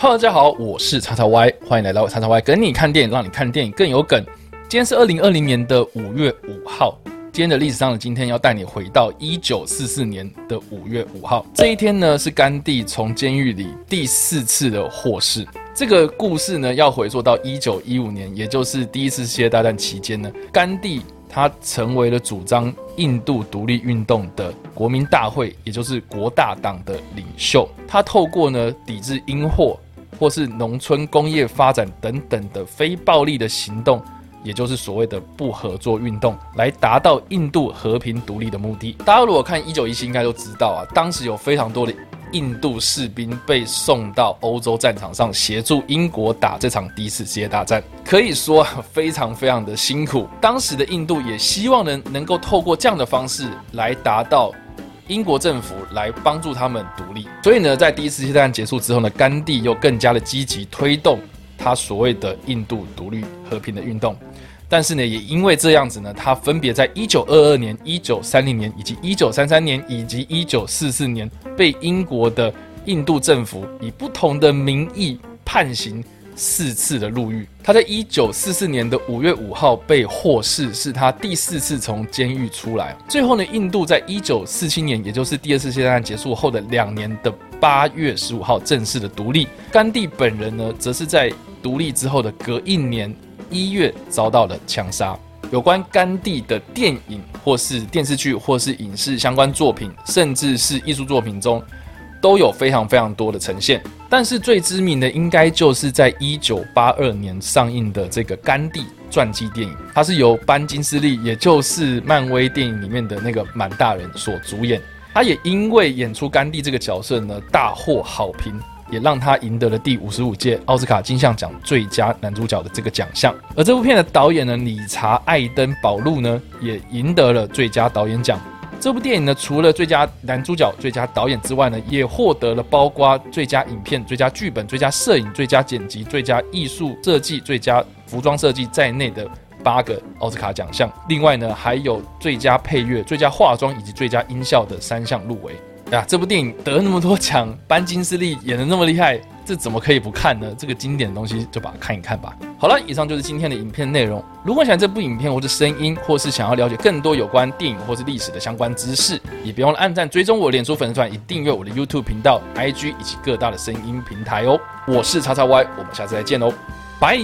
Hello，大家好，我是叉叉 Y，欢迎来到叉叉 Y 跟你看电影，让你看电影更有梗。今天是二零二零年的五月五号，今天的历史上的今天要带你回到一九四四年的五月五号。这一天呢，是甘地从监狱里第四次的获释。这个故事呢，要回溯到一九一五年，也就是第一次世界大战期间呢，甘地他成为了主张印度独立运动的国民大会，也就是国大党的领袖。他透过呢抵制英货。或是农村工业发展等等的非暴力的行动，也就是所谓的不合作运动，来达到印度和平独立的目的。大家如果看一九一七，应该都知道啊，当时有非常多的印度士兵被送到欧洲战场上协助英国打这场第一次世界大战，可以说非常非常的辛苦。当时的印度也希望能能够透过这样的方式来达到。英国政府来帮助他们独立，所以呢，在第一次世界大战结束之后呢，甘地又更加的积极推动他所谓的印度独立和平的运动。但是呢，也因为这样子呢，他分别在一九二二年、一九三零年以及一九三三年以及一九四四年被英国的印度政府以不同的名义判刑。四次的入狱，他在一九四四年的五月五号被获释，是他第四次从监狱出来。最后呢，印度在一九四七年，也就是第二次世界大战结束后的两年的八月十五号正式的独立。甘地本人呢，则是在独立之后的隔一年一月遭到了枪杀。有关甘地的电影或是电视剧或是影视相关作品，甚至是艺术作品中。都有非常非常多的呈现，但是最知名的应该就是在一九八二年上映的这个甘地传记电影，它是由班金斯利，也就是漫威电影里面的那个满大人所主演。他也因为演出甘地这个角色呢，大获好评，也让他赢得了第五十五届奥斯卡金像奖最佳男主角的这个奖项。而这部片的导演呢，理查艾登保路呢，也赢得了最佳导演奖。这部电影呢，除了最佳男主角、最佳导演之外呢，也获得了包括最佳影片、最佳剧本、最佳摄影、最佳剪辑、最佳艺术设计、最佳服装设计在内的八个奥斯卡奖项。另外呢，还有最佳配乐、最佳化妆以及最佳音效的三项入围。呀，这部电影得那么多奖，班金斯利演的那么厉害。这怎么可以不看呢？这个经典的东西就把它看一看吧。好了，以上就是今天的影片内容。如果喜欢这部影片或是声音，或是想要了解更多有关电影或是历史的相关知识，也别忘了按赞、追踪我脸书粉丝团，以订阅我的 YouTube 频道、IG 以及各大的声音平台哦。我是叉叉 Y，我们下次再见哦，拜。